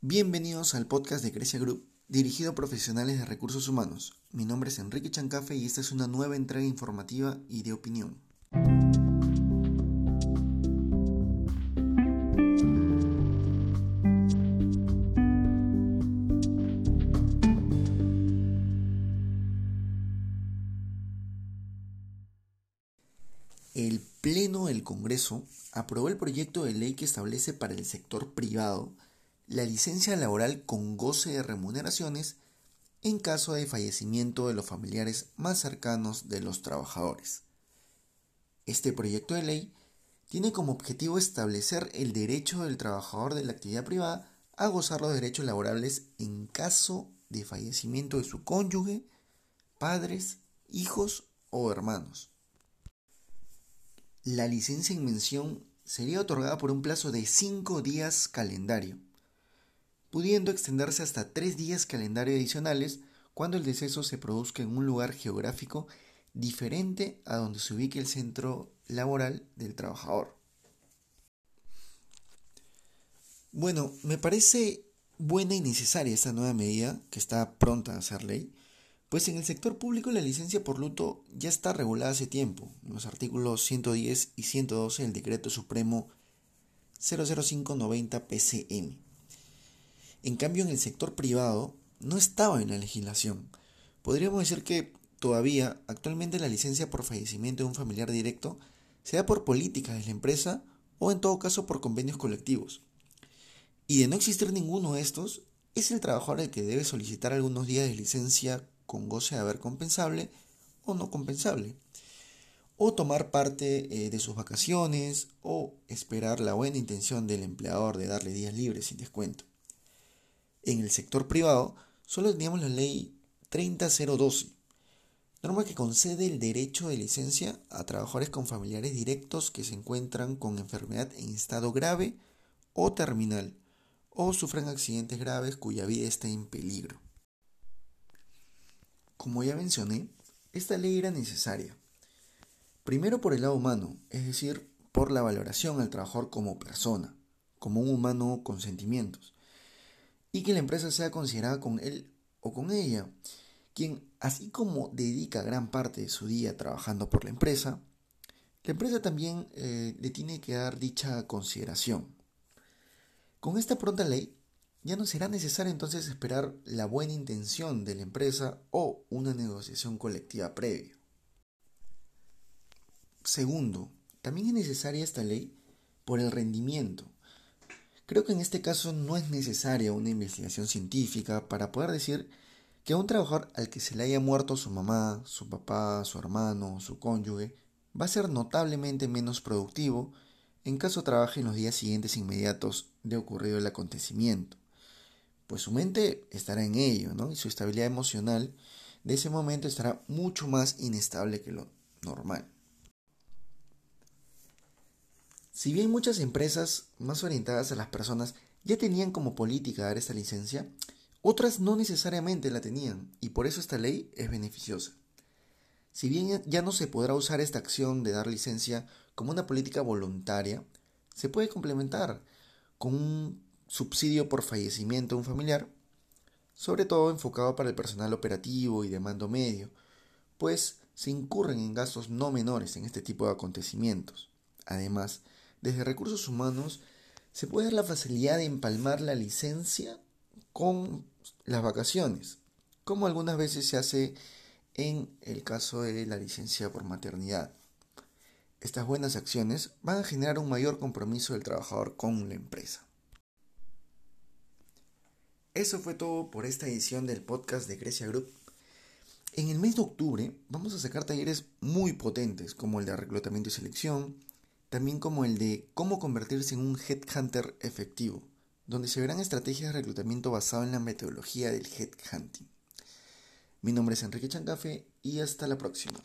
Bienvenidos al podcast de Grecia Group, dirigido a profesionales de recursos humanos. Mi nombre es Enrique Chancafe y esta es una nueva entrega informativa y de opinión. El Pleno del Congreso aprobó el proyecto de ley que establece para el sector privado la licencia laboral con goce de remuneraciones en caso de fallecimiento de los familiares más cercanos de los trabajadores. Este proyecto de ley tiene como objetivo establecer el derecho del trabajador de la actividad privada a gozar los derechos laborables en caso de fallecimiento de su cónyuge, padres, hijos o hermanos. La licencia en mención sería otorgada por un plazo de cinco días calendario pudiendo extenderse hasta tres días calendario adicionales cuando el deceso se produzca en un lugar geográfico diferente a donde se ubique el centro laboral del trabajador. Bueno, me parece buena y necesaria esta nueva medida que está pronta a ser ley, pues en el sector público la licencia por luto ya está regulada hace tiempo, en los artículos 110 y 112 del Decreto Supremo 00590 PCM. En cambio, en el sector privado no estaba en la legislación. Podríamos decir que todavía, actualmente la licencia por fallecimiento de un familiar directo se da por políticas de la empresa o en todo caso por convenios colectivos. Y de no existir ninguno de estos, es el trabajador el que debe solicitar algunos días de licencia con goce de haber compensable o no compensable. O tomar parte eh, de sus vacaciones o esperar la buena intención del empleador de darle días libres sin descuento en el sector privado solo teníamos la ley 30012, norma que concede el derecho de licencia a trabajadores con familiares directos que se encuentran con enfermedad en estado grave o terminal o sufren accidentes graves cuya vida está en peligro. Como ya mencioné, esta ley era necesaria. Primero por el lado humano, es decir, por la valoración al trabajador como persona, como un humano con sentimientos y que la empresa sea considerada con él o con ella, quien así como dedica gran parte de su día trabajando por la empresa, la empresa también eh, le tiene que dar dicha consideración. Con esta pronta ley, ya no será necesario entonces esperar la buena intención de la empresa o una negociación colectiva previa. Segundo, también es necesaria esta ley por el rendimiento Creo que en este caso no es necesaria una investigación científica para poder decir que a un trabajador al que se le haya muerto su mamá, su papá, su hermano, su cónyuge, va a ser notablemente menos productivo en caso trabaje en los días siguientes inmediatos de ocurrido el acontecimiento, pues su mente estará en ello, ¿no? Y su estabilidad emocional de ese momento estará mucho más inestable que lo normal. Si bien muchas empresas más orientadas a las personas ya tenían como política dar esta licencia, otras no necesariamente la tenían y por eso esta ley es beneficiosa. Si bien ya no se podrá usar esta acción de dar licencia como una política voluntaria, se puede complementar con un subsidio por fallecimiento de un familiar, sobre todo enfocado para el personal operativo y de mando medio, pues se incurren en gastos no menores en este tipo de acontecimientos. Además, desde recursos humanos se puede dar la facilidad de empalmar la licencia con las vacaciones, como algunas veces se hace en el caso de la licencia por maternidad. Estas buenas acciones van a generar un mayor compromiso del trabajador con la empresa. Eso fue todo por esta edición del podcast de Grecia Group. En el mes de octubre vamos a sacar talleres muy potentes como el de reclutamiento y selección, también como el de cómo convertirse en un headhunter efectivo, donde se verán estrategias de reclutamiento basado en la metodología del headhunting. Mi nombre es Enrique Chancafe y hasta la próxima.